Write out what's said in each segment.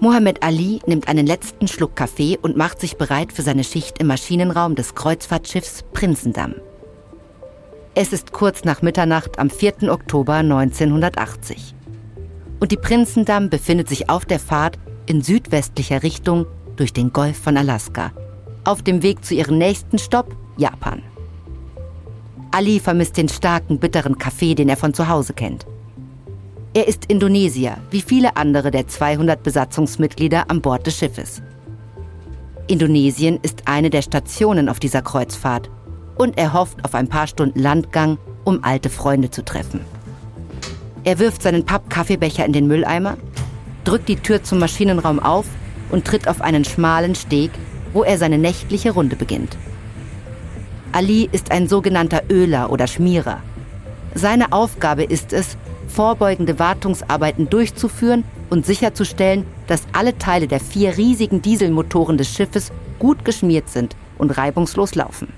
Mohammed Ali nimmt einen letzten Schluck Kaffee und macht sich bereit für seine Schicht im Maschinenraum des Kreuzfahrtschiffs Prinzendamm. Es ist kurz nach Mitternacht am 4. Oktober 1980. Und die Prinzendamm befindet sich auf der Fahrt in südwestlicher Richtung durch den Golf von Alaska, auf dem Weg zu ihrem nächsten Stopp, Japan. Ali vermisst den starken, bitteren Kaffee, den er von zu Hause kennt. Er ist Indonesier, wie viele andere der 200 Besatzungsmitglieder an Bord des Schiffes. Indonesien ist eine der Stationen auf dieser Kreuzfahrt und er hofft auf ein paar Stunden Landgang, um alte Freunde zu treffen. Er wirft seinen Pappkaffeebecher in den Mülleimer, drückt die Tür zum Maschinenraum auf und tritt auf einen schmalen Steg, wo er seine nächtliche Runde beginnt. Ali ist ein sogenannter Öler oder Schmierer. Seine Aufgabe ist es, vorbeugende Wartungsarbeiten durchzuführen und sicherzustellen, dass alle Teile der vier riesigen Dieselmotoren des Schiffes gut geschmiert sind und reibungslos laufen.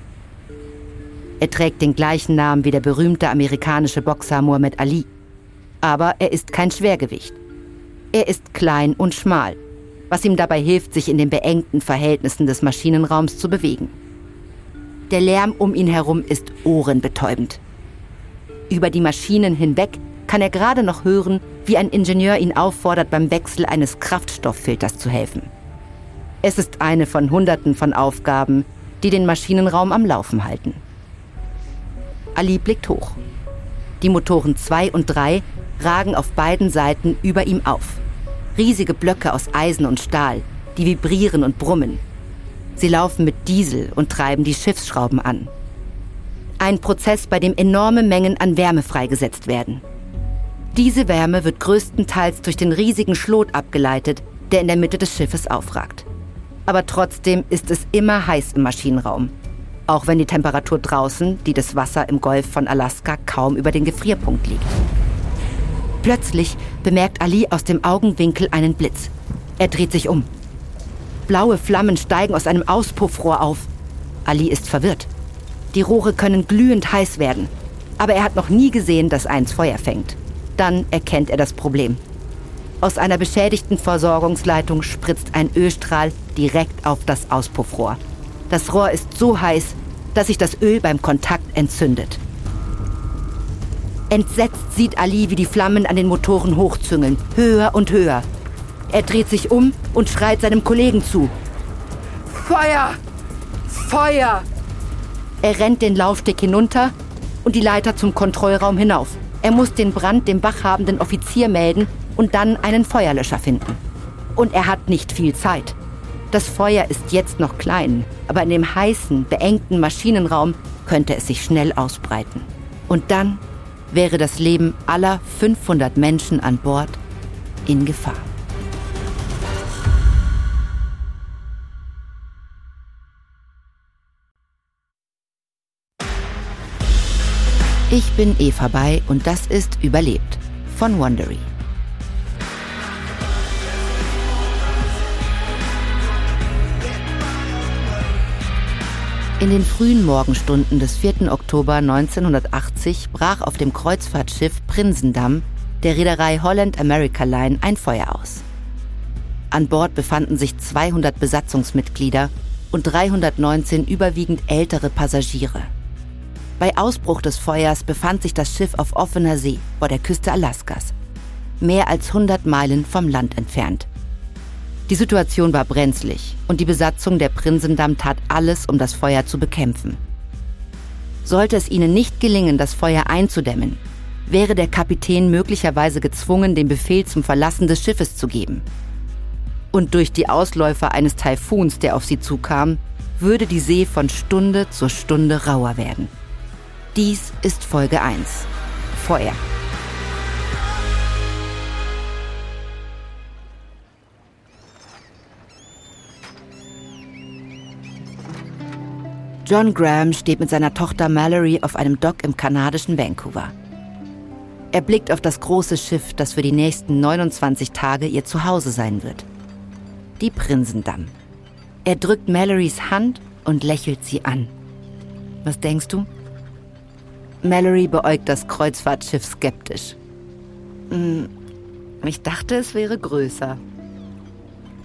Er trägt den gleichen Namen wie der berühmte amerikanische Boxer Muhammad Ali. Aber er ist kein Schwergewicht. Er ist klein und schmal, was ihm dabei hilft, sich in den beengten Verhältnissen des Maschinenraums zu bewegen. Der Lärm um ihn herum ist ohrenbetäubend. Über die Maschinen hinweg kann er gerade noch hören, wie ein Ingenieur ihn auffordert, beim Wechsel eines Kraftstofffilters zu helfen. Es ist eine von Hunderten von Aufgaben, die den Maschinenraum am Laufen halten. Ali blickt hoch. Die Motoren 2 und 3 ragen auf beiden Seiten über ihm auf. Riesige Blöcke aus Eisen und Stahl, die vibrieren und brummen. Sie laufen mit Diesel und treiben die Schiffsschrauben an. Ein Prozess, bei dem enorme Mengen an Wärme freigesetzt werden. Diese Wärme wird größtenteils durch den riesigen Schlot abgeleitet, der in der Mitte des Schiffes aufragt. Aber trotzdem ist es immer heiß im Maschinenraum. Auch wenn die Temperatur draußen, die des Wasser im Golf von Alaska, kaum über den Gefrierpunkt liegt. Plötzlich bemerkt Ali aus dem Augenwinkel einen Blitz. Er dreht sich um. Blaue Flammen steigen aus einem Auspuffrohr auf. Ali ist verwirrt. Die Rohre können glühend heiß werden. Aber er hat noch nie gesehen, dass eins Feuer fängt. Dann erkennt er das Problem. Aus einer beschädigten Versorgungsleitung spritzt ein Ölstrahl direkt auf das Auspuffrohr. Das Rohr ist so heiß, dass sich das Öl beim Kontakt entzündet. Entsetzt sieht Ali, wie die Flammen an den Motoren hochzüngeln, höher und höher. Er dreht sich um und schreit seinem Kollegen zu. Feuer! Feuer! Er rennt den Laufsteg hinunter und die Leiter zum Kontrollraum hinauf. Er muss den Brand dem wachhabenden Offizier melden und dann einen Feuerlöscher finden. Und er hat nicht viel Zeit. Das Feuer ist jetzt noch klein, aber in dem heißen, beengten Maschinenraum könnte es sich schnell ausbreiten. Und dann wäre das Leben aller 500 Menschen an Bord in Gefahr. Ich bin Eva Bay und das ist Überlebt von Wondery. In den frühen Morgenstunden des 4. Oktober 1980 brach auf dem Kreuzfahrtschiff Prinsendamm der Reederei Holland America Line ein Feuer aus. An Bord befanden sich 200 Besatzungsmitglieder und 319 überwiegend ältere Passagiere. Bei Ausbruch des Feuers befand sich das Schiff auf offener See vor der Küste Alaskas, mehr als 100 Meilen vom Land entfernt. Die Situation war brenzlig und die Besatzung der Prinsendamm tat alles, um das Feuer zu bekämpfen. Sollte es ihnen nicht gelingen, das Feuer einzudämmen, wäre der Kapitän möglicherweise gezwungen, den Befehl zum Verlassen des Schiffes zu geben. Und durch die Ausläufer eines Taifuns, der auf sie zukam, würde die See von Stunde zu Stunde rauer werden. Dies ist Folge 1. Feuer. John Graham steht mit seiner Tochter Mallory auf einem Dock im kanadischen Vancouver. Er blickt auf das große Schiff, das für die nächsten 29 Tage ihr Zuhause sein wird. Die Prinsendamm. Er drückt Mallorys Hand und lächelt sie an. Was denkst du? Mallory beäugt das Kreuzfahrtschiff skeptisch. Hm, ich dachte, es wäre größer.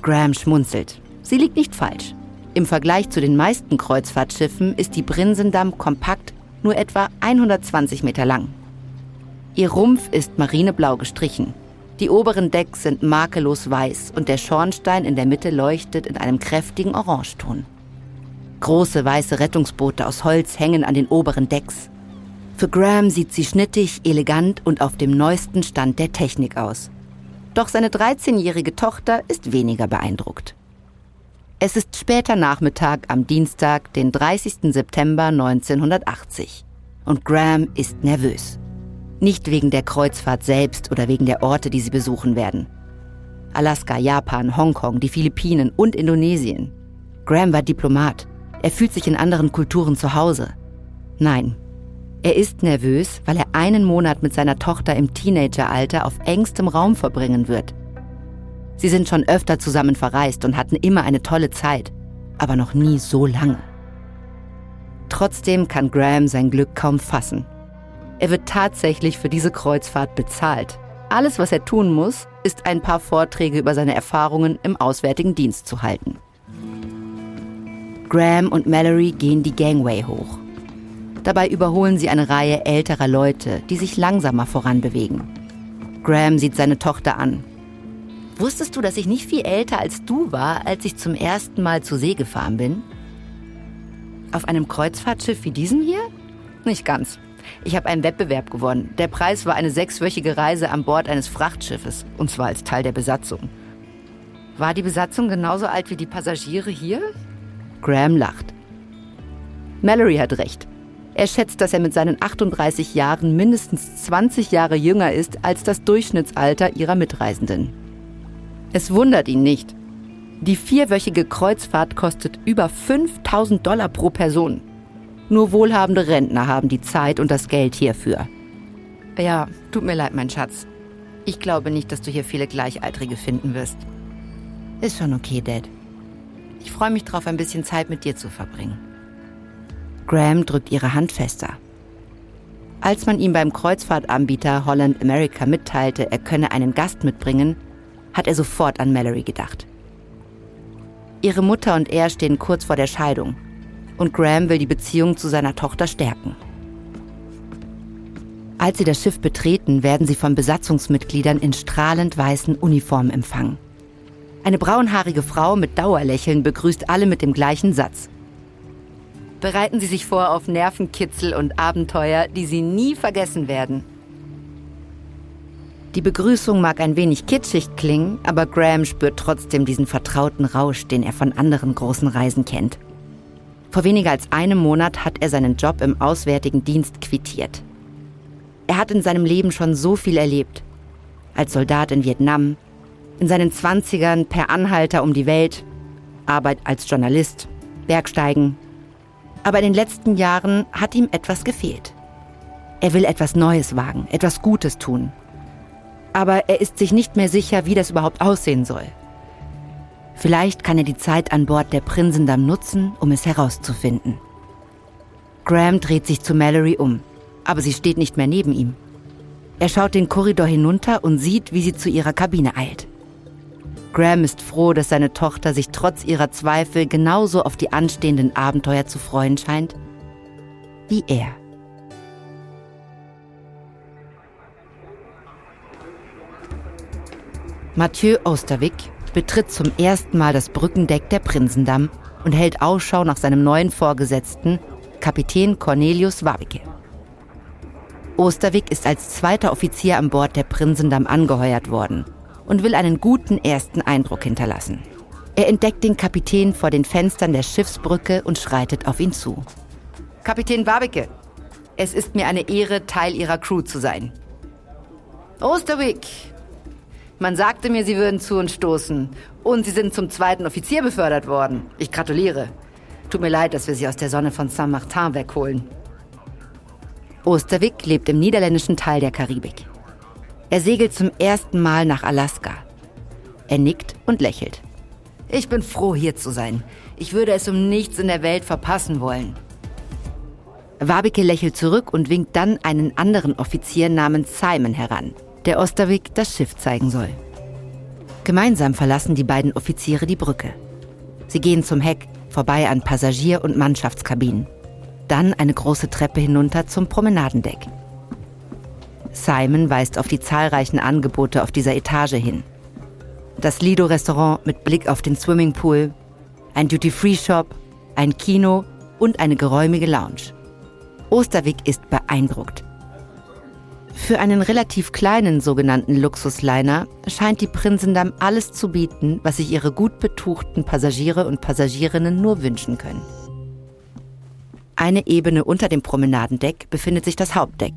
Graham schmunzelt. Sie liegt nicht falsch. Im Vergleich zu den meisten Kreuzfahrtschiffen ist die Brinsendam kompakt nur etwa 120 Meter lang. Ihr Rumpf ist marineblau gestrichen. Die oberen Decks sind makellos weiß und der Schornstein in der Mitte leuchtet in einem kräftigen Orangeton. Große weiße Rettungsboote aus Holz hängen an den oberen Decks. Für Graham sieht sie schnittig, elegant und auf dem neuesten Stand der Technik aus. Doch seine 13-jährige Tochter ist weniger beeindruckt. Es ist später Nachmittag am Dienstag, den 30. September 1980. Und Graham ist nervös. Nicht wegen der Kreuzfahrt selbst oder wegen der Orte, die sie besuchen werden. Alaska, Japan, Hongkong, die Philippinen und Indonesien. Graham war Diplomat. Er fühlt sich in anderen Kulturen zu Hause. Nein, er ist nervös, weil er einen Monat mit seiner Tochter im Teenageralter auf engstem Raum verbringen wird. Sie sind schon öfter zusammen verreist und hatten immer eine tolle Zeit, aber noch nie so lange. Trotzdem kann Graham sein Glück kaum fassen. Er wird tatsächlich für diese Kreuzfahrt bezahlt. Alles, was er tun muss, ist ein paar Vorträge über seine Erfahrungen im Auswärtigen Dienst zu halten. Graham und Mallory gehen die Gangway hoch. Dabei überholen sie eine Reihe älterer Leute, die sich langsamer voranbewegen. Graham sieht seine Tochter an Wusstest du, dass ich nicht viel älter als du war, als ich zum ersten Mal zur See gefahren bin? Auf einem Kreuzfahrtschiff wie diesem hier? Nicht ganz. Ich habe einen Wettbewerb gewonnen. Der Preis war eine sechswöchige Reise an Bord eines Frachtschiffes, und zwar als Teil der Besatzung. War die Besatzung genauso alt wie die Passagiere hier? Graham lacht. Mallory hat recht. Er schätzt, dass er mit seinen 38 Jahren mindestens 20 Jahre jünger ist als das Durchschnittsalter ihrer Mitreisenden. Es wundert ihn nicht. Die vierwöchige Kreuzfahrt kostet über 5000 Dollar pro Person. Nur wohlhabende Rentner haben die Zeit und das Geld hierfür. Ja, tut mir leid, mein Schatz. Ich glaube nicht, dass du hier viele Gleichaltrige finden wirst. Ist schon okay, Dad. Ich freue mich drauf, ein bisschen Zeit mit dir zu verbringen. Graham drückt ihre Hand fester. Als man ihm beim Kreuzfahrtanbieter Holland America mitteilte, er könne einen Gast mitbringen, hat er sofort an Mallory gedacht. Ihre Mutter und er stehen kurz vor der Scheidung und Graham will die Beziehung zu seiner Tochter stärken. Als sie das Schiff betreten, werden sie von Besatzungsmitgliedern in strahlend weißen Uniformen empfangen. Eine braunhaarige Frau mit Dauerlächeln begrüßt alle mit dem gleichen Satz. Bereiten Sie sich vor auf Nervenkitzel und Abenteuer, die Sie nie vergessen werden. Die Begrüßung mag ein wenig kitschig klingen, aber Graham spürt trotzdem diesen vertrauten Rausch, den er von anderen großen Reisen kennt. Vor weniger als einem Monat hat er seinen Job im Auswärtigen Dienst quittiert. Er hat in seinem Leben schon so viel erlebt. Als Soldat in Vietnam, in seinen Zwanzigern per Anhalter um die Welt, Arbeit als Journalist, Bergsteigen. Aber in den letzten Jahren hat ihm etwas gefehlt. Er will etwas Neues wagen, etwas Gutes tun, aber er ist sich nicht mehr sicher, wie das überhaupt aussehen soll. Vielleicht kann er die Zeit an Bord der Prinsendamm nutzen, um es herauszufinden. Graham dreht sich zu Mallory um, aber sie steht nicht mehr neben ihm. Er schaut den Korridor hinunter und sieht, wie sie zu ihrer Kabine eilt. Graham ist froh, dass seine Tochter sich trotz ihrer Zweifel genauso auf die anstehenden Abenteuer zu freuen scheint wie er. Mathieu Osterwick betritt zum ersten Mal das Brückendeck der Prinsendamm und hält Ausschau nach seinem neuen Vorgesetzten, Kapitän Cornelius Wabicke. Osterwick ist als zweiter Offizier an Bord der Prinsendamm angeheuert worden und will einen guten ersten Eindruck hinterlassen. Er entdeckt den Kapitän vor den Fenstern der Schiffsbrücke und schreitet auf ihn zu. Kapitän Wabicke, es ist mir eine Ehre, Teil Ihrer Crew zu sein. Osterwick, man sagte mir, Sie würden zu uns stoßen. Und Sie sind zum zweiten Offizier befördert worden. Ich gratuliere. Tut mir leid, dass wir Sie aus der Sonne von Saint-Martin wegholen. Osterwick lebt im niederländischen Teil der Karibik. Er segelt zum ersten Mal nach Alaska. Er nickt und lächelt. Ich bin froh, hier zu sein. Ich würde es um nichts in der Welt verpassen wollen. Wabike lächelt zurück und winkt dann einen anderen Offizier namens Simon heran der Osterwig das Schiff zeigen soll. Gemeinsam verlassen die beiden Offiziere die Brücke. Sie gehen zum Heck, vorbei an Passagier- und Mannschaftskabinen. Dann eine große Treppe hinunter zum Promenadendeck. Simon weist auf die zahlreichen Angebote auf dieser Etage hin. Das Lido-Restaurant mit Blick auf den Swimmingpool, ein Duty-Free-Shop, ein Kino und eine geräumige Lounge. Osterwig ist beeindruckt. Für einen relativ kleinen sogenannten Luxusliner scheint die Prinsendamm alles zu bieten, was sich ihre gut betuchten Passagiere und Passagierinnen nur wünschen können. Eine Ebene unter dem Promenadendeck befindet sich das Hauptdeck.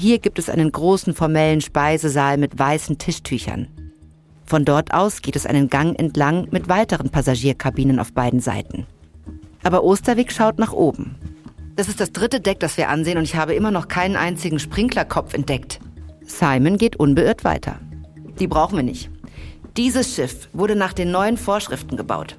Hier gibt es einen großen formellen Speisesaal mit weißen Tischtüchern. Von dort aus geht es einen Gang entlang mit weiteren Passagierkabinen auf beiden Seiten. Aber Osterwig schaut nach oben. Das ist das dritte Deck, das wir ansehen und ich habe immer noch keinen einzigen Sprinklerkopf entdeckt. Simon geht unbeirrt weiter. Die brauchen wir nicht. Dieses Schiff wurde nach den neuen Vorschriften gebaut.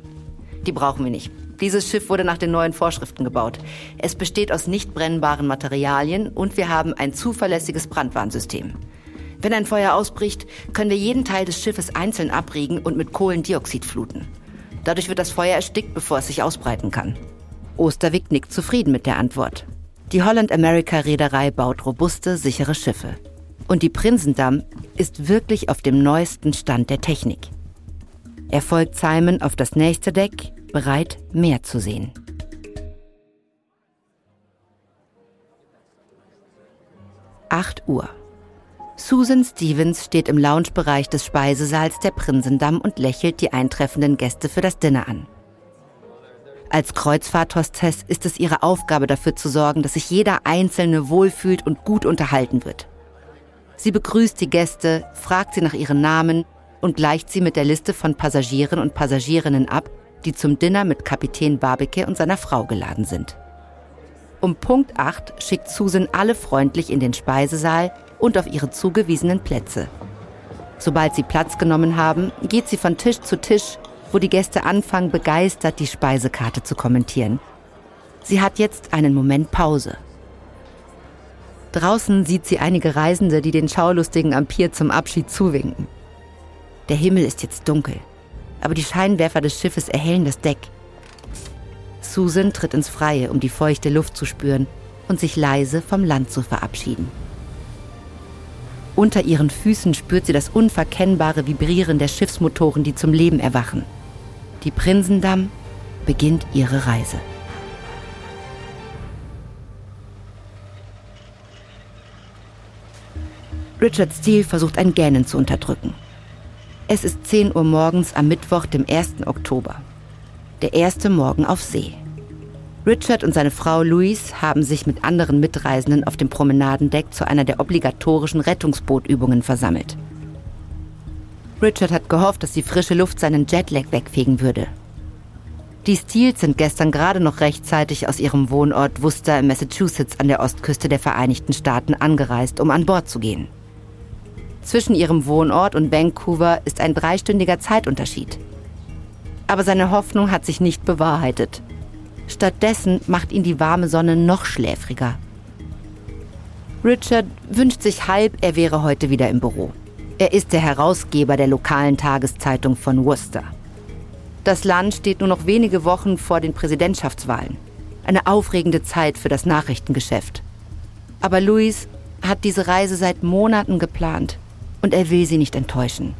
Die brauchen wir nicht. Dieses Schiff wurde nach den neuen Vorschriften gebaut. Es besteht aus nicht brennbaren Materialien und wir haben ein zuverlässiges Brandwarnsystem. Wenn ein Feuer ausbricht, können wir jeden Teil des Schiffes einzeln abriegen und mit Kohlendioxid fluten. Dadurch wird das Feuer erstickt, bevor es sich ausbreiten kann. Osterwig nickt zufrieden mit der Antwort. Die Holland America Reederei baut robuste, sichere Schiffe. Und die Prinsendamm ist wirklich auf dem neuesten Stand der Technik. Er folgt Simon auf das nächste Deck, bereit, mehr zu sehen. Acht Uhr. Susan Stevens steht im Loungebereich des Speisesaals der Prinsendamm und lächelt die eintreffenden Gäste für das Dinner an. Als Kreuzfahrthostess ist es ihre Aufgabe dafür zu sorgen, dass sich jeder Einzelne wohlfühlt und gut unterhalten wird. Sie begrüßt die Gäste, fragt sie nach ihren Namen und gleicht sie mit der Liste von Passagieren und Passagierinnen ab, die zum Dinner mit Kapitän Barbecue und seiner Frau geladen sind. Um Punkt 8 schickt Susan alle freundlich in den Speisesaal und auf ihre zugewiesenen Plätze. Sobald sie Platz genommen haben, geht sie von Tisch zu Tisch wo die Gäste anfangen, begeistert die Speisekarte zu kommentieren. Sie hat jetzt einen Moment Pause. Draußen sieht sie einige Reisende, die den Schaulustigen am Pier zum Abschied zuwinken. Der Himmel ist jetzt dunkel, aber die Scheinwerfer des Schiffes erhellen das Deck. Susan tritt ins Freie, um die feuchte Luft zu spüren und sich leise vom Land zu verabschieden. Unter ihren Füßen spürt sie das unverkennbare Vibrieren der Schiffsmotoren, die zum Leben erwachen. Die Prinsendamm beginnt ihre Reise. Richard Steele versucht ein Gähnen zu unterdrücken. Es ist 10 Uhr morgens am Mittwoch, dem 1. Oktober. Der erste Morgen auf See. Richard und seine Frau Louise haben sich mit anderen Mitreisenden auf dem Promenadendeck zu einer der obligatorischen Rettungsbootübungen versammelt. Richard hat gehofft, dass die frische Luft seinen Jetlag wegfegen würde. Die Steels sind gestern gerade noch rechtzeitig aus ihrem Wohnort Worcester in Massachusetts an der Ostküste der Vereinigten Staaten angereist, um an Bord zu gehen. Zwischen ihrem Wohnort und Vancouver ist ein dreistündiger Zeitunterschied. Aber seine Hoffnung hat sich nicht bewahrheitet. Stattdessen macht ihn die warme Sonne noch schläfriger. Richard wünscht sich halb, er wäre heute wieder im Büro. Er ist der Herausgeber der lokalen Tageszeitung von Worcester. Das Land steht nur noch wenige Wochen vor den Präsidentschaftswahlen. Eine aufregende Zeit für das Nachrichtengeschäft. Aber Louis hat diese Reise seit Monaten geplant und er will sie nicht enttäuschen.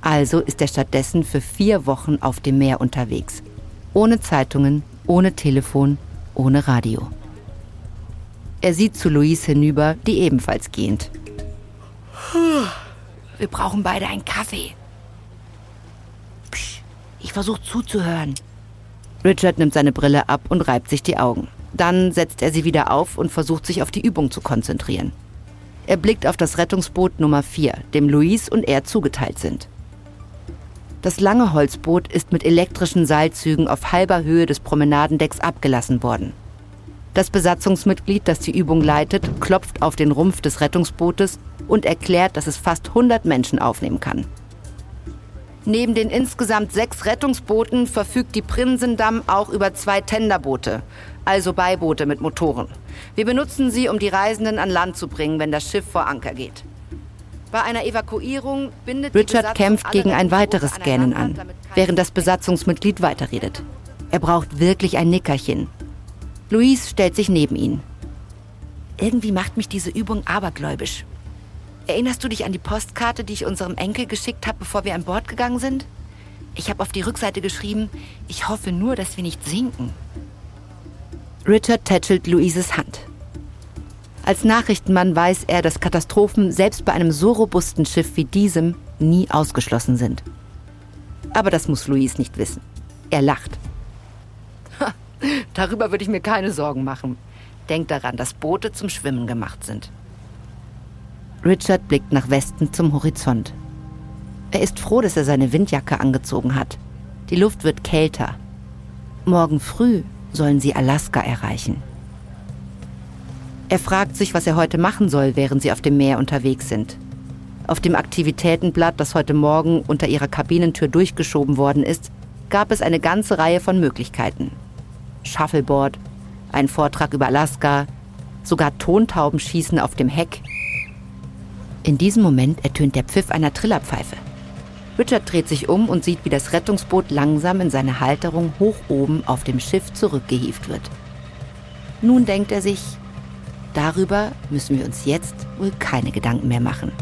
Also ist er stattdessen für vier Wochen auf dem Meer unterwegs. Ohne Zeitungen, ohne Telefon, ohne Radio. Er sieht zu Louise hinüber, die ebenfalls gehend. Wir brauchen beide einen Kaffee. Psch, ich versuche zuzuhören. Richard nimmt seine Brille ab und reibt sich die Augen. Dann setzt er sie wieder auf und versucht sich auf die Übung zu konzentrieren. Er blickt auf das Rettungsboot Nummer 4, dem Louise und er zugeteilt sind. Das lange Holzboot ist mit elektrischen Seilzügen auf halber Höhe des Promenadendecks abgelassen worden. Das Besatzungsmitglied, das die Übung leitet, klopft auf den Rumpf des Rettungsbootes und erklärt, dass es fast 100 Menschen aufnehmen kann. Neben den insgesamt sechs Rettungsbooten verfügt die Prinsendamm auch über zwei Tenderboote, also Beiboote mit Motoren. Wir benutzen sie, um die Reisenden an Land zu bringen, wenn das Schiff vor Anker geht. Bei einer Evakuierung bindet Richard kämpft gegen ein weiteres Gähnen an, während das Besatzungsmitglied weiterredet. Er braucht wirklich ein Nickerchen. Louise stellt sich neben ihn. Irgendwie macht mich diese Übung abergläubisch. Erinnerst du dich an die Postkarte, die ich unserem Enkel geschickt habe, bevor wir an Bord gegangen sind? Ich habe auf die Rückseite geschrieben, ich hoffe nur, dass wir nicht sinken. Richard tätschelt Louises Hand. Als Nachrichtenmann weiß er, dass Katastrophen selbst bei einem so robusten Schiff wie diesem nie ausgeschlossen sind. Aber das muss Louise nicht wissen. Er lacht. Ha, darüber würde ich mir keine Sorgen machen. Denk daran, dass Boote zum Schwimmen gemacht sind. Richard blickt nach Westen zum Horizont. Er ist froh, dass er seine Windjacke angezogen hat. Die Luft wird kälter. Morgen früh sollen sie Alaska erreichen. Er fragt sich, was er heute machen soll, während sie auf dem Meer unterwegs sind. Auf dem Aktivitätenblatt, das heute Morgen unter ihrer Kabinentür durchgeschoben worden ist, gab es eine ganze Reihe von Möglichkeiten. Shuffleboard, ein Vortrag über Alaska, sogar Tontaubenschießen auf dem Heck. In diesem Moment ertönt der Pfiff einer Trillerpfeife. Richard dreht sich um und sieht, wie das Rettungsboot langsam in seine Halterung hoch oben auf dem Schiff zurückgehievt wird. Nun denkt er sich, darüber müssen wir uns jetzt wohl keine Gedanken mehr machen.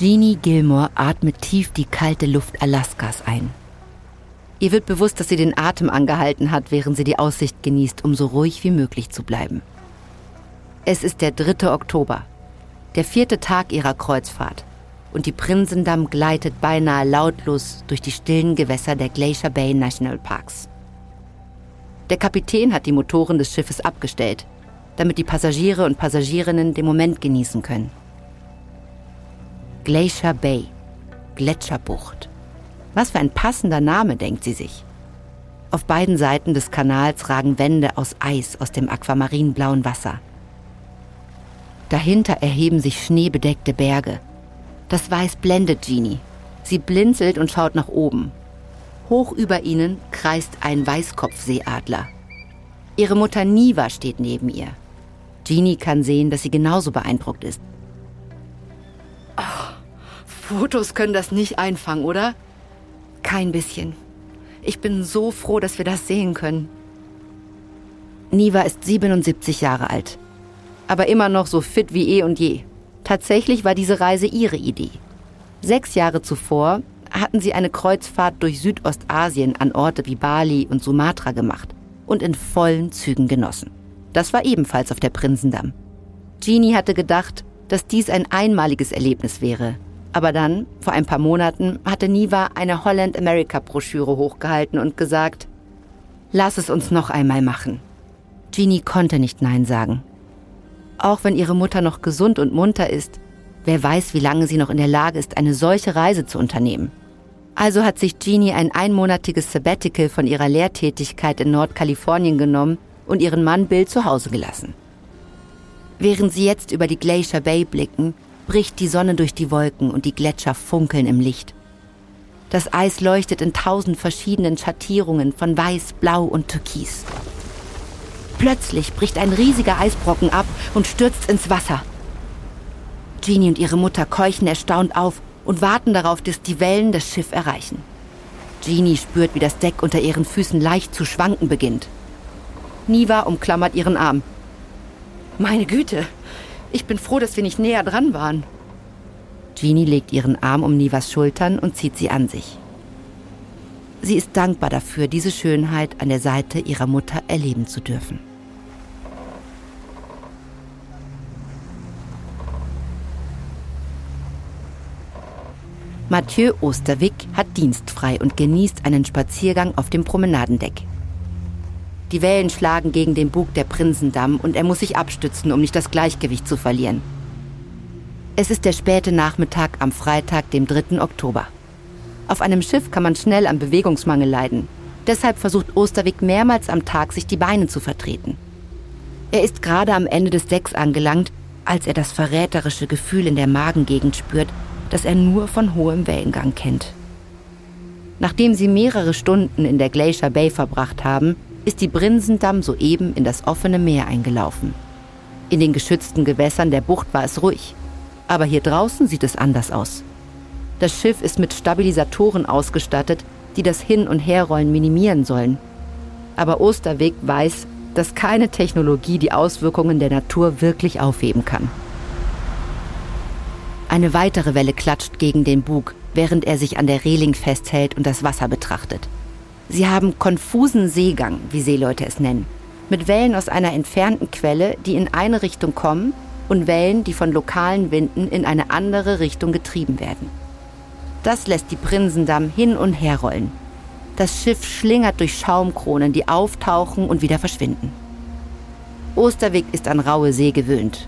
Jeannie Gilmore atmet tief die kalte Luft Alaskas ein. Ihr wird bewusst, dass sie den Atem angehalten hat, während sie die Aussicht genießt, um so ruhig wie möglich zu bleiben. Es ist der 3. Oktober, der vierte Tag ihrer Kreuzfahrt, und die Prinsendamm gleitet beinahe lautlos durch die stillen Gewässer der Glacier Bay National Parks. Der Kapitän hat die Motoren des Schiffes abgestellt, damit die Passagiere und Passagierinnen den Moment genießen können. Glacier Bay, Gletscherbucht. Was für ein passender Name, denkt sie sich. Auf beiden Seiten des Kanals ragen Wände aus Eis aus dem aquamarinblauen Wasser. Dahinter erheben sich schneebedeckte Berge. Das Weiß blendet Jeannie. Sie blinzelt und schaut nach oben. Hoch über ihnen kreist ein Weißkopfseeadler. Ihre Mutter Niva steht neben ihr. Jeannie kann sehen, dass sie genauso beeindruckt ist. Fotos können das nicht einfangen, oder? Kein bisschen. Ich bin so froh, dass wir das sehen können. Niva ist 77 Jahre alt, aber immer noch so fit wie eh und je. Tatsächlich war diese Reise ihre Idee. Sechs Jahre zuvor hatten sie eine Kreuzfahrt durch Südostasien an Orte wie Bali und Sumatra gemacht und in vollen Zügen genossen. Das war ebenfalls auf der Prinsendamm. Jeannie hatte gedacht, dass dies ein einmaliges Erlebnis wäre aber dann, vor ein paar Monaten, hatte Niva eine Holland-America-Broschüre hochgehalten und gesagt, lass es uns noch einmal machen. Jeannie konnte nicht Nein sagen. Auch wenn ihre Mutter noch gesund und munter ist, wer weiß, wie lange sie noch in der Lage ist, eine solche Reise zu unternehmen. Also hat sich Jeannie ein einmonatiges Sabbatical von ihrer Lehrtätigkeit in Nordkalifornien genommen und ihren Mann Bill zu Hause gelassen. Während sie jetzt über die Glacier Bay blicken, bricht die Sonne durch die Wolken und die Gletscher funkeln im Licht. Das Eis leuchtet in tausend verschiedenen Schattierungen von Weiß, Blau und Türkis. Plötzlich bricht ein riesiger Eisbrocken ab und stürzt ins Wasser. Jeannie und ihre Mutter keuchen erstaunt auf und warten darauf, dass die Wellen das Schiff erreichen. Jeannie spürt, wie das Deck unter ihren Füßen leicht zu schwanken beginnt. Niva umklammert ihren Arm. Meine Güte, ich bin froh, dass wir nicht näher dran waren. Jeannie legt ihren Arm um Nivas Schultern und zieht sie an sich. Sie ist dankbar dafür, diese Schönheit an der Seite ihrer Mutter erleben zu dürfen. Mathieu Osterwick hat dienstfrei und genießt einen Spaziergang auf dem Promenadendeck. Die Wellen schlagen gegen den Bug der Prinsendamm und er muss sich abstützen, um nicht das Gleichgewicht zu verlieren. Es ist der späte Nachmittag am Freitag, dem 3. Oktober. Auf einem Schiff kann man schnell am Bewegungsmangel leiden. Deshalb versucht Osterwig mehrmals am Tag, sich die Beine zu vertreten. Er ist gerade am Ende des Decks angelangt, als er das verräterische Gefühl in der Magengegend spürt, das er nur von hohem Wellengang kennt. Nachdem sie mehrere Stunden in der Glacier Bay verbracht haben, ist die Brinsendamm soeben in das offene Meer eingelaufen. In den geschützten Gewässern der Bucht war es ruhig. Aber hier draußen sieht es anders aus. Das Schiff ist mit Stabilisatoren ausgestattet, die das Hin- und Herrollen minimieren sollen. Aber Osterweg weiß, dass keine Technologie die Auswirkungen der Natur wirklich aufheben kann. Eine weitere Welle klatscht gegen den Bug, während er sich an der Reling festhält und das Wasser betrachtet. Sie haben konfusen Seegang, wie Seeleute es nennen, mit Wellen aus einer entfernten Quelle, die in eine Richtung kommen, und Wellen, die von lokalen Winden in eine andere Richtung getrieben werden. Das lässt die Prinsendamm hin und her rollen. Das Schiff schlingert durch Schaumkronen, die auftauchen und wieder verschwinden. Osterweg ist an raue See gewöhnt.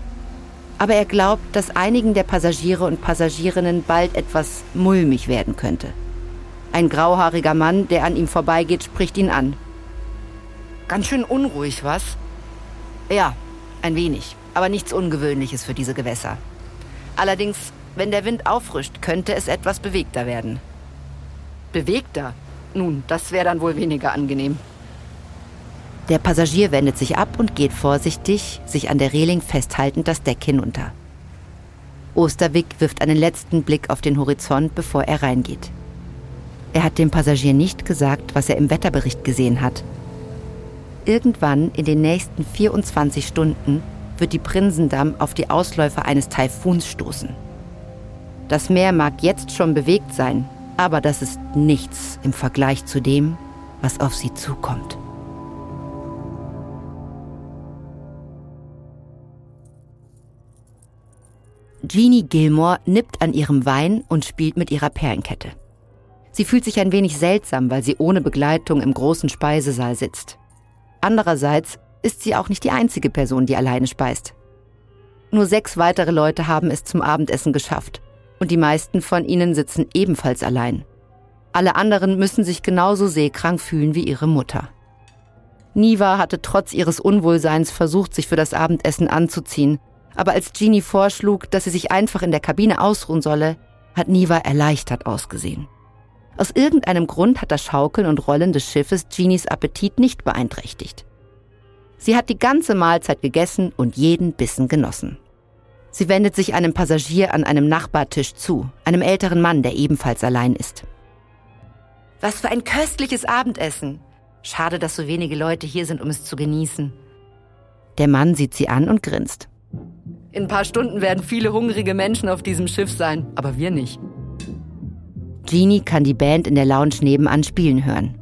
Aber er glaubt, dass einigen der Passagiere und Passagierinnen bald etwas mulmig werden könnte. Ein grauhaariger Mann, der an ihm vorbeigeht, spricht ihn an. Ganz schön unruhig, was? Ja, ein wenig, aber nichts Ungewöhnliches für diese Gewässer. Allerdings, wenn der Wind auffrischt, könnte es etwas bewegter werden. Bewegter? Nun, das wäre dann wohl weniger angenehm. Der Passagier wendet sich ab und geht vorsichtig, sich an der Reling festhaltend, das Deck hinunter. Osterwick wirft einen letzten Blick auf den Horizont, bevor er reingeht. Er hat dem Passagier nicht gesagt, was er im Wetterbericht gesehen hat. Irgendwann in den nächsten 24 Stunden wird die Prinsendamm auf die Ausläufer eines Taifuns stoßen. Das Meer mag jetzt schon bewegt sein, aber das ist nichts im Vergleich zu dem, was auf sie zukommt. Jeannie Gilmore nippt an ihrem Wein und spielt mit ihrer Perlenkette. Sie fühlt sich ein wenig seltsam, weil sie ohne Begleitung im großen Speisesaal sitzt. Andererseits ist sie auch nicht die einzige Person, die alleine speist. Nur sechs weitere Leute haben es zum Abendessen geschafft und die meisten von ihnen sitzen ebenfalls allein. Alle anderen müssen sich genauso seekrank fühlen wie ihre Mutter. Niva hatte trotz ihres Unwohlseins versucht, sich für das Abendessen anzuziehen, aber als Jeannie vorschlug, dass sie sich einfach in der Kabine ausruhen solle, hat Niva erleichtert ausgesehen. Aus irgendeinem Grund hat das Schaukeln und Rollen des Schiffes Jeannies Appetit nicht beeinträchtigt. Sie hat die ganze Mahlzeit gegessen und jeden Bissen genossen. Sie wendet sich einem Passagier an einem Nachbartisch zu, einem älteren Mann, der ebenfalls allein ist. Was für ein köstliches Abendessen! Schade, dass so wenige Leute hier sind, um es zu genießen. Der Mann sieht sie an und grinst. In ein paar Stunden werden viele hungrige Menschen auf diesem Schiff sein, aber wir nicht. Jeannie kann die Band in der Lounge nebenan spielen hören.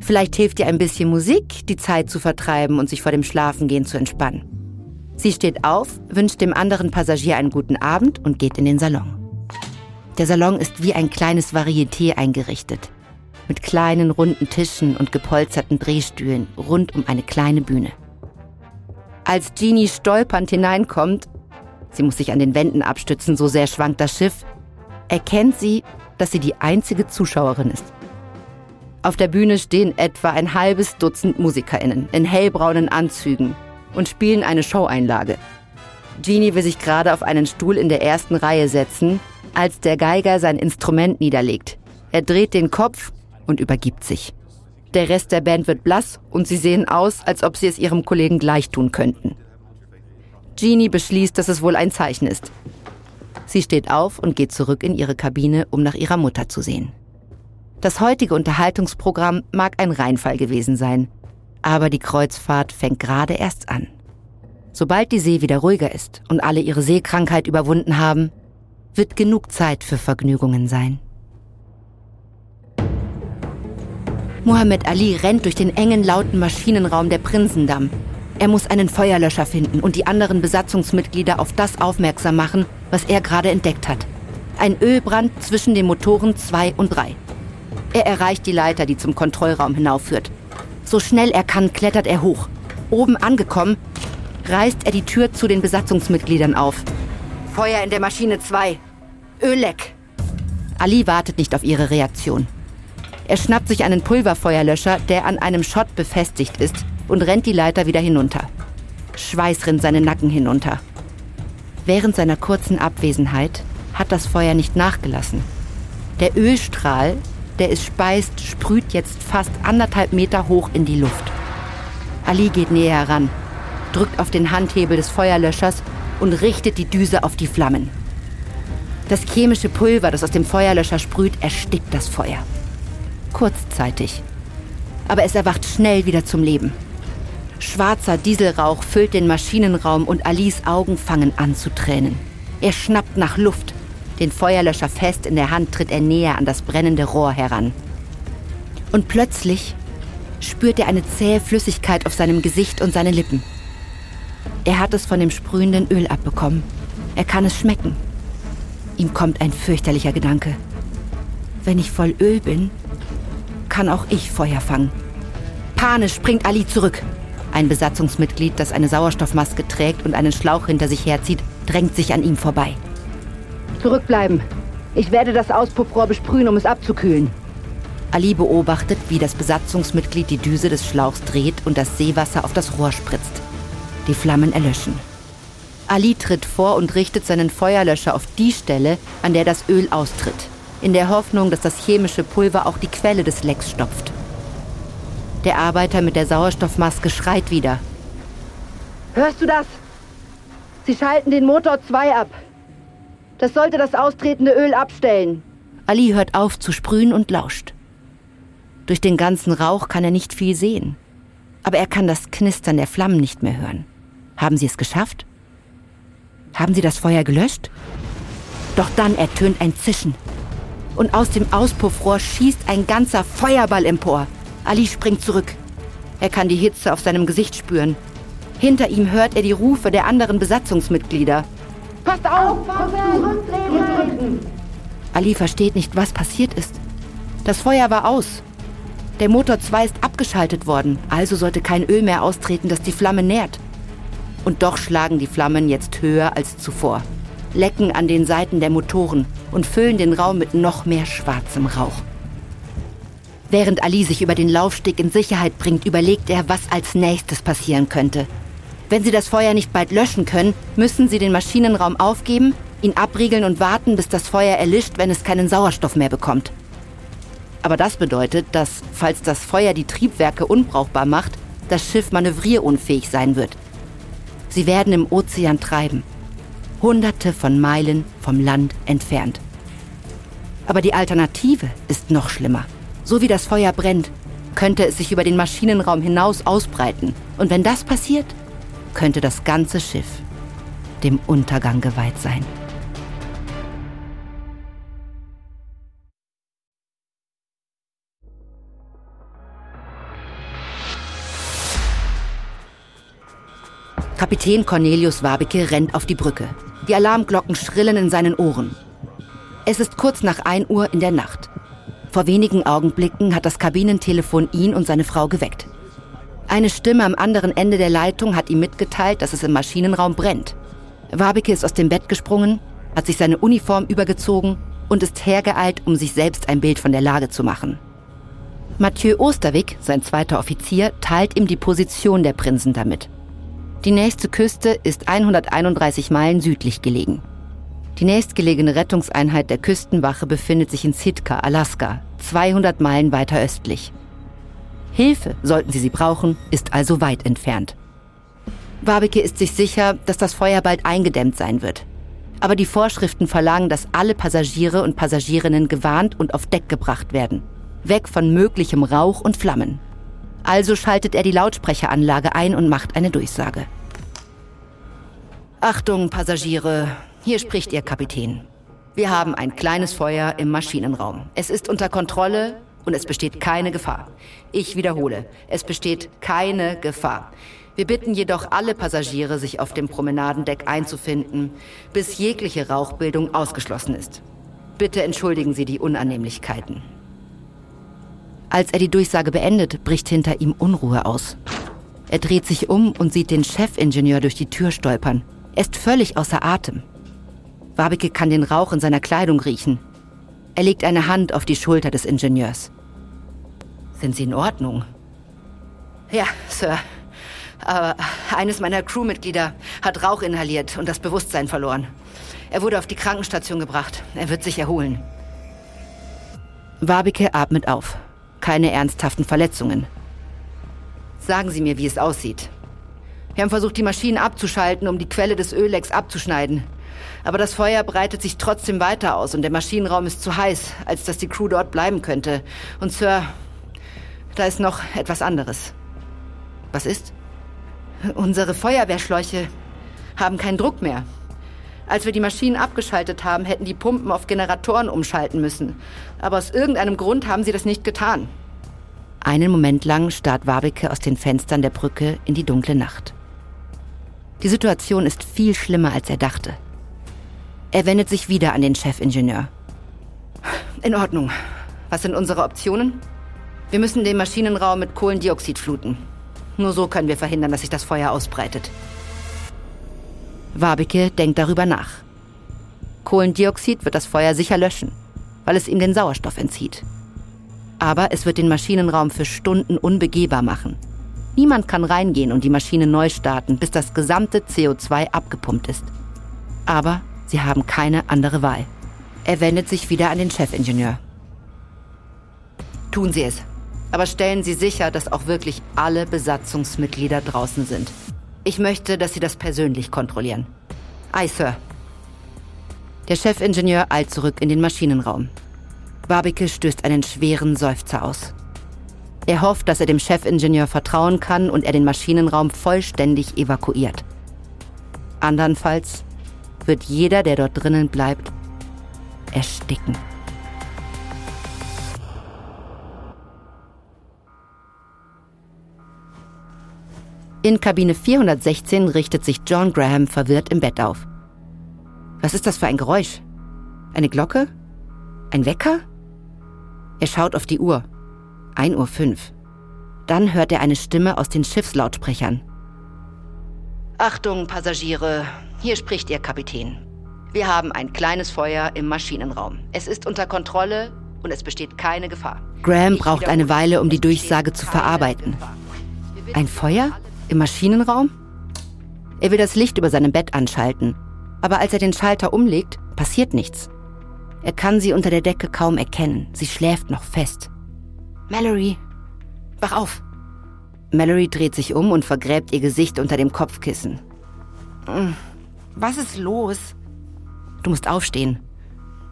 Vielleicht hilft ihr ein bisschen Musik, die Zeit zu vertreiben und sich vor dem Schlafengehen zu entspannen. Sie steht auf, wünscht dem anderen Passagier einen guten Abend und geht in den Salon. Der Salon ist wie ein kleines Varieté eingerichtet. Mit kleinen runden Tischen und gepolsterten Drehstühlen rund um eine kleine Bühne. Als Jeannie stolpernd hineinkommt, sie muss sich an den Wänden abstützen, so sehr schwankt das Schiff, erkennt sie, dass sie die einzige Zuschauerin ist. Auf der Bühne stehen etwa ein halbes Dutzend MusikerInnen in hellbraunen Anzügen und spielen eine Showeinlage. Jeannie will sich gerade auf einen Stuhl in der ersten Reihe setzen, als der Geiger sein Instrument niederlegt. Er dreht den Kopf und übergibt sich. Der Rest der Band wird blass und sie sehen aus, als ob sie es ihrem Kollegen gleich tun könnten. Jeannie beschließt, dass es wohl ein Zeichen ist. Sie steht auf und geht zurück in ihre Kabine, um nach ihrer Mutter zu sehen. Das heutige Unterhaltungsprogramm mag ein Reinfall gewesen sein, aber die Kreuzfahrt fängt gerade erst an. Sobald die See wieder ruhiger ist und alle ihre Seekrankheit überwunden haben, wird genug Zeit für Vergnügungen sein. Muhammad Ali rennt durch den engen, lauten Maschinenraum der Prinzendamm. Er muss einen Feuerlöscher finden und die anderen Besatzungsmitglieder auf das aufmerksam machen, was er gerade entdeckt hat. Ein Ölbrand zwischen den Motoren 2 und 3. Er erreicht die Leiter, die zum Kontrollraum hinaufführt. So schnell er kann, klettert er hoch. Oben angekommen, reißt er die Tür zu den Besatzungsmitgliedern auf. Feuer in der Maschine 2. Ölleck. Ali wartet nicht auf ihre Reaktion. Er schnappt sich einen Pulverfeuerlöscher, der an einem Schott befestigt ist, und rennt die Leiter wieder hinunter. Schweiß rinnt seinen Nacken hinunter. Während seiner kurzen Abwesenheit hat das Feuer nicht nachgelassen. Der Ölstrahl, der es speist, sprüht jetzt fast anderthalb Meter hoch in die Luft. Ali geht näher heran, drückt auf den Handhebel des Feuerlöschers und richtet die Düse auf die Flammen. Das chemische Pulver, das aus dem Feuerlöscher sprüht, erstickt das Feuer. Kurzzeitig. Aber es erwacht schnell wieder zum Leben. Schwarzer Dieselrauch füllt den Maschinenraum und Alis Augen fangen an zu tränen. Er schnappt nach Luft. Den Feuerlöscher fest in der Hand tritt er näher an das brennende Rohr heran. Und plötzlich spürt er eine zähe Flüssigkeit auf seinem Gesicht und seinen Lippen. Er hat es von dem sprühenden Öl abbekommen. Er kann es schmecken. Ihm kommt ein fürchterlicher Gedanke. Wenn ich voll Öl bin, kann auch ich Feuer fangen. Panisch springt Ali zurück. Ein Besatzungsmitglied, das eine Sauerstoffmaske trägt und einen Schlauch hinter sich herzieht, drängt sich an ihm vorbei. Zurückbleiben. Ich werde das Auspuffrohr besprühen, um es abzukühlen. Ali beobachtet, wie das Besatzungsmitglied die Düse des Schlauchs dreht und das Seewasser auf das Rohr spritzt. Die Flammen erlöschen. Ali tritt vor und richtet seinen Feuerlöscher auf die Stelle, an der das Öl austritt, in der Hoffnung, dass das chemische Pulver auch die Quelle des Lecks stopft. Der Arbeiter mit der Sauerstoffmaske schreit wieder. Hörst du das? Sie schalten den Motor 2 ab. Das sollte das austretende Öl abstellen. Ali hört auf zu sprühen und lauscht. Durch den ganzen Rauch kann er nicht viel sehen. Aber er kann das Knistern der Flammen nicht mehr hören. Haben Sie es geschafft? Haben Sie das Feuer gelöscht? Doch dann ertönt ein Zischen. Und aus dem Auspuffrohr schießt ein ganzer Feuerball empor. Ali springt zurück. Er kann die Hitze auf seinem Gesicht spüren. Hinter ihm hört er die Rufe der anderen Besatzungsmitglieder. Passt auf! Ali versteht nicht, was passiert ist. Das Feuer war aus. Der Motor 2 ist abgeschaltet worden, also sollte kein Öl mehr austreten, das die Flamme nährt. Und doch schlagen die Flammen jetzt höher als zuvor, lecken an den Seiten der Motoren und füllen den Raum mit noch mehr schwarzem Rauch. Während Ali sich über den Laufsteg in Sicherheit bringt, überlegt er, was als nächstes passieren könnte. Wenn sie das Feuer nicht bald löschen können, müssen sie den Maschinenraum aufgeben, ihn abriegeln und warten, bis das Feuer erlischt, wenn es keinen Sauerstoff mehr bekommt. Aber das bedeutet, dass, falls das Feuer die Triebwerke unbrauchbar macht, das Schiff manövrierunfähig sein wird. Sie werden im Ozean treiben. Hunderte von Meilen vom Land entfernt. Aber die Alternative ist noch schlimmer. So wie das Feuer brennt, könnte es sich über den Maschinenraum hinaus ausbreiten. Und wenn das passiert, könnte das ganze Schiff dem Untergang geweiht sein. Kapitän Cornelius Wabeke rennt auf die Brücke. Die Alarmglocken schrillen in seinen Ohren. Es ist kurz nach 1 Uhr in der Nacht. Vor wenigen Augenblicken hat das Kabinentelefon ihn und seine Frau geweckt. Eine Stimme am anderen Ende der Leitung hat ihm mitgeteilt, dass es im Maschinenraum brennt. Wabeke ist aus dem Bett gesprungen, hat sich seine Uniform übergezogen und ist hergeeilt, um sich selbst ein Bild von der Lage zu machen. Mathieu Osterwick, sein zweiter Offizier, teilt ihm die Position der Prinzen damit. Die nächste Küste ist 131 Meilen südlich gelegen. Die nächstgelegene Rettungseinheit der Küstenwache befindet sich in Sitka, Alaska, 200 Meilen weiter östlich. Hilfe, sollten sie sie brauchen, ist also weit entfernt. Wabeke ist sich sicher, dass das Feuer bald eingedämmt sein wird. Aber die Vorschriften verlangen, dass alle Passagiere und Passagierinnen gewarnt und auf Deck gebracht werden. Weg von möglichem Rauch und Flammen. Also schaltet er die Lautsprecheranlage ein und macht eine Durchsage. Achtung, Passagiere, hier spricht Ihr Kapitän. Wir haben ein kleines Feuer im Maschinenraum. Es ist unter Kontrolle und es besteht keine Gefahr. Ich wiederhole, es besteht keine Gefahr. Wir bitten jedoch alle Passagiere, sich auf dem Promenadendeck einzufinden, bis jegliche Rauchbildung ausgeschlossen ist. Bitte entschuldigen Sie die Unannehmlichkeiten. Als er die Durchsage beendet, bricht hinter ihm Unruhe aus. Er dreht sich um und sieht den Chefingenieur durch die Tür stolpern. Er ist völlig außer Atem. Wabeke kann den Rauch in seiner Kleidung riechen. Er legt eine Hand auf die Schulter des Ingenieurs. Sind Sie in Ordnung? Ja, Sir. Aber eines meiner Crewmitglieder hat Rauch inhaliert und das Bewusstsein verloren. Er wurde auf die Krankenstation gebracht. Er wird sich erholen. Wabike atmet auf. Keine ernsthaften Verletzungen. Sagen Sie mir, wie es aussieht. Wir haben versucht, die Maschinen abzuschalten, um die Quelle des Öllecks abzuschneiden. Aber das Feuer breitet sich trotzdem weiter aus und der Maschinenraum ist zu heiß, als dass die Crew dort bleiben könnte. Und Sir, da ist noch etwas anderes. Was ist? Unsere Feuerwehrschläuche haben keinen Druck mehr. Als wir die Maschinen abgeschaltet haben, hätten die Pumpen auf Generatoren umschalten müssen. Aber aus irgendeinem Grund haben sie das nicht getan. Einen Moment lang starrt Wabeke aus den Fenstern der Brücke in die dunkle Nacht. Die Situation ist viel schlimmer, als er dachte. Er wendet sich wieder an den Chefingenieur. In Ordnung. Was sind unsere Optionen? Wir müssen den Maschinenraum mit Kohlendioxid fluten. Nur so können wir verhindern, dass sich das Feuer ausbreitet. Wabike denkt darüber nach. Kohlendioxid wird das Feuer sicher löschen, weil es ihm den Sauerstoff entzieht. Aber es wird den Maschinenraum für Stunden unbegehbar machen. Niemand kann reingehen und die Maschine neu starten, bis das gesamte CO2 abgepumpt ist. Aber sie haben keine andere Wahl. Er wendet sich wieder an den Chefingenieur. Tun Sie es. Aber stellen Sie sicher, dass auch wirklich alle Besatzungsmitglieder draußen sind. Ich möchte, dass Sie das persönlich kontrollieren. Aye, Sir. Der Chefingenieur eilt zurück in den Maschinenraum. Barbike stößt einen schweren Seufzer aus. Er hofft, dass er dem Chefingenieur vertrauen kann und er den Maschinenraum vollständig evakuiert. Andernfalls wird jeder, der dort drinnen bleibt, ersticken. In Kabine 416 richtet sich John Graham verwirrt im Bett auf. Was ist das für ein Geräusch? Eine Glocke? Ein Wecker? Er schaut auf die Uhr. 1.05 Uhr. Dann hört er eine Stimme aus den Schiffslautsprechern. Achtung, Passagiere, hier spricht Ihr Kapitän. Wir haben ein kleines Feuer im Maschinenraum. Es ist unter Kontrolle und es besteht keine Gefahr. Graham braucht eine Weile, um die Durchsage zu verarbeiten. Ein Feuer? Im Maschinenraum? Er will das Licht über seinem Bett anschalten, aber als er den Schalter umlegt, passiert nichts. Er kann sie unter der Decke kaum erkennen. Sie schläft noch fest. Mallory, wach auf. Mallory dreht sich um und vergräbt ihr Gesicht unter dem Kopfkissen. Hm, was ist los? Du musst aufstehen.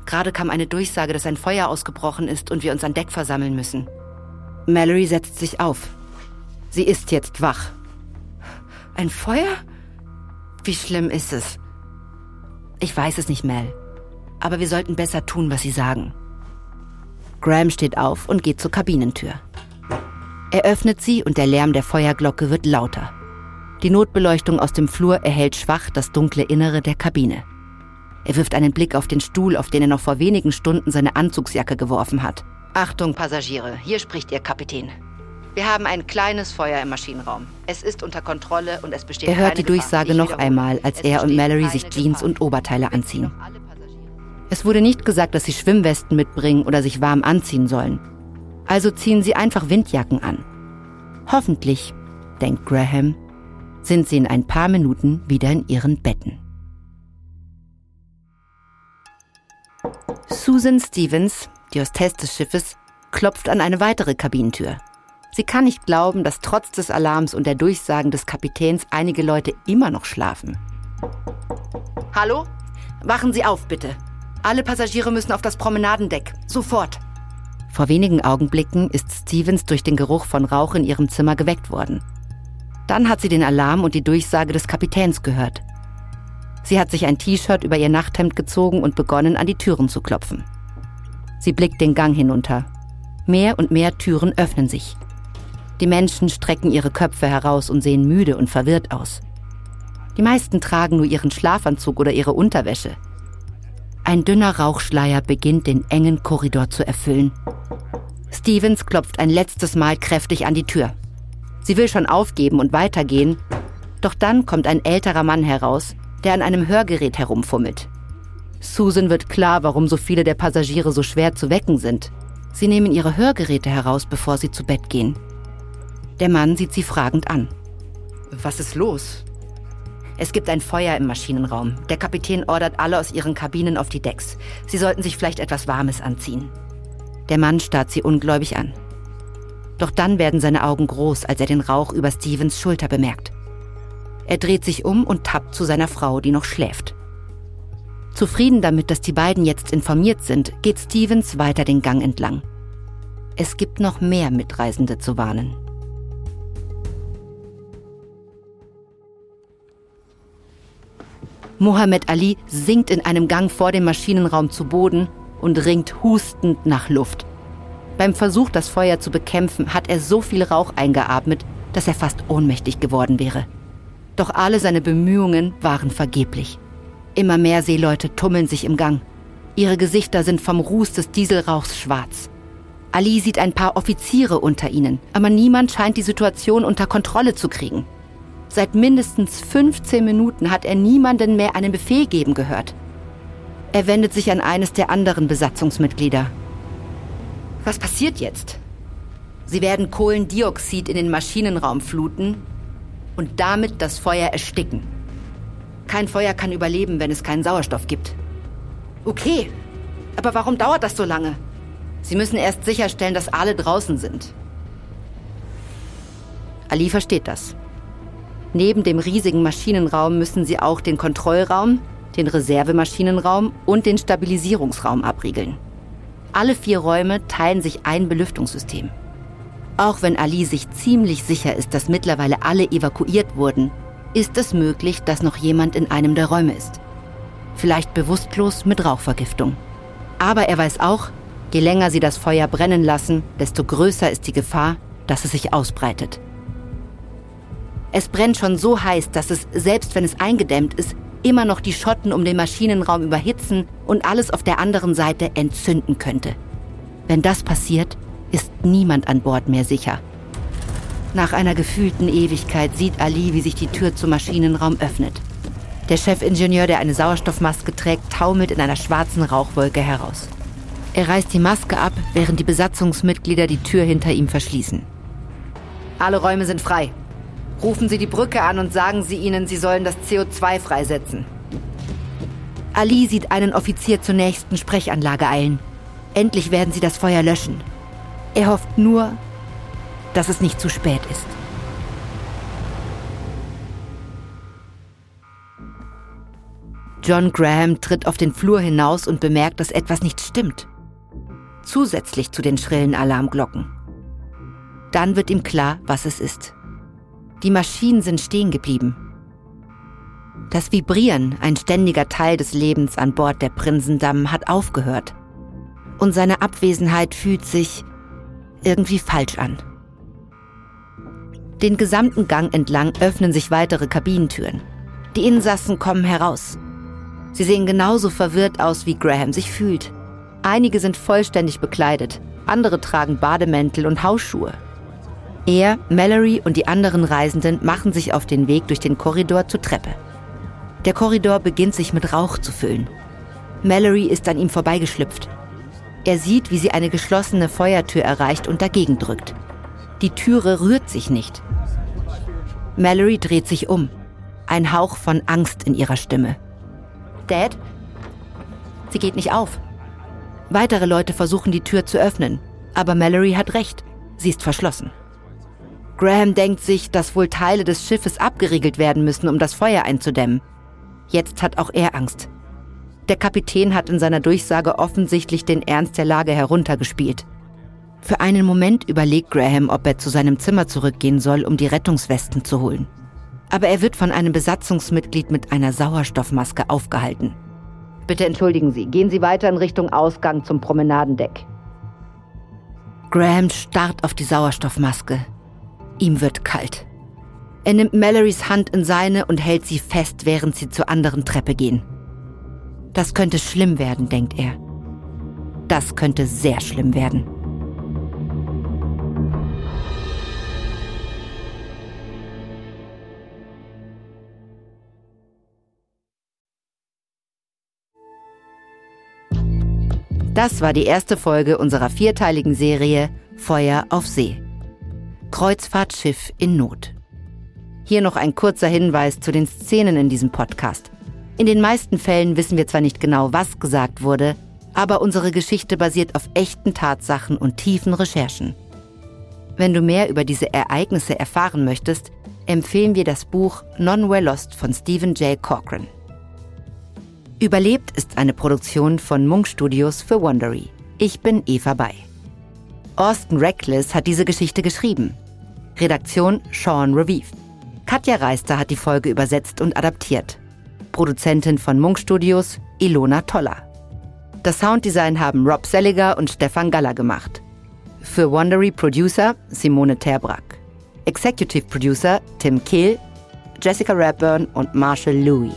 Gerade kam eine Durchsage, dass ein Feuer ausgebrochen ist und wir uns an Deck versammeln müssen. Mallory setzt sich auf. Sie ist jetzt wach. Ein Feuer? Wie schlimm ist es? Ich weiß es nicht, Mel. Aber wir sollten besser tun, was Sie sagen. Graham steht auf und geht zur Kabinentür. Er öffnet sie und der Lärm der Feuerglocke wird lauter. Die Notbeleuchtung aus dem Flur erhellt schwach das dunkle Innere der Kabine. Er wirft einen Blick auf den Stuhl, auf den er noch vor wenigen Stunden seine Anzugsjacke geworfen hat. Achtung, Passagiere, hier spricht Ihr Kapitän. Wir haben ein kleines Feuer im Maschinenraum. Es ist unter Kontrolle und es besteht Er hört die Durchsage noch einmal, als er und Mallory sich Jeans und Oberteile anziehen. Es wurde nicht gesagt, dass sie Schwimmwesten mitbringen oder sich warm anziehen sollen. Also ziehen sie einfach Windjacken an. Hoffentlich, denkt Graham, sind sie in ein paar Minuten wieder in ihren Betten. Susan Stevens, die Hostess des Schiffes, klopft an eine weitere Kabinentür. Sie kann nicht glauben, dass trotz des Alarms und der Durchsagen des Kapitäns einige Leute immer noch schlafen. Hallo? Wachen Sie auf, bitte. Alle Passagiere müssen auf das Promenadendeck. Sofort. Vor wenigen Augenblicken ist Stevens durch den Geruch von Rauch in ihrem Zimmer geweckt worden. Dann hat sie den Alarm und die Durchsage des Kapitäns gehört. Sie hat sich ein T-Shirt über ihr Nachthemd gezogen und begonnen, an die Türen zu klopfen. Sie blickt den Gang hinunter. Mehr und mehr Türen öffnen sich. Die Menschen strecken ihre Köpfe heraus und sehen müde und verwirrt aus. Die meisten tragen nur ihren Schlafanzug oder ihre Unterwäsche. Ein dünner Rauchschleier beginnt den engen Korridor zu erfüllen. Stevens klopft ein letztes Mal kräftig an die Tür. Sie will schon aufgeben und weitergehen, doch dann kommt ein älterer Mann heraus, der an einem Hörgerät herumfummelt. Susan wird klar, warum so viele der Passagiere so schwer zu wecken sind. Sie nehmen ihre Hörgeräte heraus, bevor sie zu Bett gehen. Der Mann sieht sie fragend an. Was ist los? Es gibt ein Feuer im Maschinenraum. Der Kapitän ordert alle aus ihren Kabinen auf die Decks. Sie sollten sich vielleicht etwas Warmes anziehen. Der Mann starrt sie ungläubig an. Doch dann werden seine Augen groß, als er den Rauch über Stevens Schulter bemerkt. Er dreht sich um und tappt zu seiner Frau, die noch schläft. Zufrieden damit, dass die beiden jetzt informiert sind, geht Stevens weiter den Gang entlang. Es gibt noch mehr Mitreisende zu warnen. Mohammed Ali sinkt in einem Gang vor dem Maschinenraum zu Boden und ringt hustend nach Luft. Beim Versuch, das Feuer zu bekämpfen, hat er so viel Rauch eingeatmet, dass er fast ohnmächtig geworden wäre. Doch alle seine Bemühungen waren vergeblich. Immer mehr Seeleute tummeln sich im Gang. Ihre Gesichter sind vom Ruß des Dieselrauchs schwarz. Ali sieht ein paar Offiziere unter ihnen, aber niemand scheint die Situation unter Kontrolle zu kriegen. Seit mindestens 15 Minuten hat er niemanden mehr einen Befehl geben gehört. Er wendet sich an eines der anderen Besatzungsmitglieder. Was passiert jetzt? Sie werden Kohlendioxid in den Maschinenraum fluten und damit das Feuer ersticken. Kein Feuer kann überleben, wenn es keinen Sauerstoff gibt. Okay, aber warum dauert das so lange? Sie müssen erst sicherstellen, dass alle draußen sind. Ali versteht das. Neben dem riesigen Maschinenraum müssen sie auch den Kontrollraum, den Reservemaschinenraum und den Stabilisierungsraum abriegeln. Alle vier Räume teilen sich ein Belüftungssystem. Auch wenn Ali sich ziemlich sicher ist, dass mittlerweile alle evakuiert wurden, ist es möglich, dass noch jemand in einem der Räume ist. Vielleicht bewusstlos mit Rauchvergiftung. Aber er weiß auch, je länger sie das Feuer brennen lassen, desto größer ist die Gefahr, dass es sich ausbreitet. Es brennt schon so heiß, dass es, selbst wenn es eingedämmt ist, immer noch die Schotten um den Maschinenraum überhitzen und alles auf der anderen Seite entzünden könnte. Wenn das passiert, ist niemand an Bord mehr sicher. Nach einer gefühlten Ewigkeit sieht Ali, wie sich die Tür zum Maschinenraum öffnet. Der Chefingenieur, der eine Sauerstoffmaske trägt, taumelt in einer schwarzen Rauchwolke heraus. Er reißt die Maske ab, während die Besatzungsmitglieder die Tür hinter ihm verschließen. Alle Räume sind frei. Rufen Sie die Brücke an und sagen Sie ihnen, Sie sollen das CO2 freisetzen. Ali sieht einen Offizier zur nächsten Sprechanlage eilen. Endlich werden sie das Feuer löschen. Er hofft nur, dass es nicht zu spät ist. John Graham tritt auf den Flur hinaus und bemerkt, dass etwas nicht stimmt. Zusätzlich zu den schrillen Alarmglocken. Dann wird ihm klar, was es ist. Die Maschinen sind stehen geblieben. Das Vibrieren, ein ständiger Teil des Lebens an Bord der Prinsendamm, hat aufgehört. Und seine Abwesenheit fühlt sich irgendwie falsch an. Den gesamten Gang entlang öffnen sich weitere Kabinentüren. Die Insassen kommen heraus. Sie sehen genauso verwirrt aus, wie Graham sich fühlt. Einige sind vollständig bekleidet, andere tragen Bademäntel und Hausschuhe. Er, Mallory und die anderen Reisenden machen sich auf den Weg durch den Korridor zur Treppe. Der Korridor beginnt sich mit Rauch zu füllen. Mallory ist an ihm vorbeigeschlüpft. Er sieht, wie sie eine geschlossene Feuertür erreicht und dagegen drückt. Die Türe rührt sich nicht. Mallory dreht sich um. Ein Hauch von Angst in ihrer Stimme. Dad? Sie geht nicht auf. Weitere Leute versuchen die Tür zu öffnen, aber Mallory hat recht. Sie ist verschlossen. Graham denkt sich, dass wohl Teile des Schiffes abgeriegelt werden müssen, um das Feuer einzudämmen. Jetzt hat auch er Angst. Der Kapitän hat in seiner Durchsage offensichtlich den Ernst der Lage heruntergespielt. Für einen Moment überlegt Graham, ob er zu seinem Zimmer zurückgehen soll, um die Rettungswesten zu holen. Aber er wird von einem Besatzungsmitglied mit einer Sauerstoffmaske aufgehalten. Bitte entschuldigen Sie, gehen Sie weiter in Richtung Ausgang zum Promenadendeck. Graham starrt auf die Sauerstoffmaske. Ihm wird kalt. Er nimmt Mallorys Hand in seine und hält sie fest, während sie zur anderen Treppe gehen. Das könnte schlimm werden, denkt er. Das könnte sehr schlimm werden. Das war die erste Folge unserer vierteiligen Serie Feuer auf See. Kreuzfahrtschiff in Not. Hier noch ein kurzer Hinweis zu den Szenen in diesem Podcast. In den meisten Fällen wissen wir zwar nicht genau, was gesagt wurde, aber unsere Geschichte basiert auf echten Tatsachen und tiefen Recherchen. Wenn du mehr über diese Ereignisse erfahren möchtest, empfehlen wir das Buch Nonwhere Lost von Stephen J. Corcoran. Überlebt ist eine Produktion von Munk Studios für Wondery. Ich bin Eva Bay. Austin Reckless hat diese Geschichte geschrieben. Redaktion Sean Revive. Katja Reister hat die Folge übersetzt und adaptiert. Produzentin von Munk Studios Ilona Toller. Das Sounddesign haben Rob Selliger und Stefan Galler gemacht. Für Wondery Producer Simone Terbrack. Executive Producer Tim Kehl, Jessica Rapburn und Marshall Louis.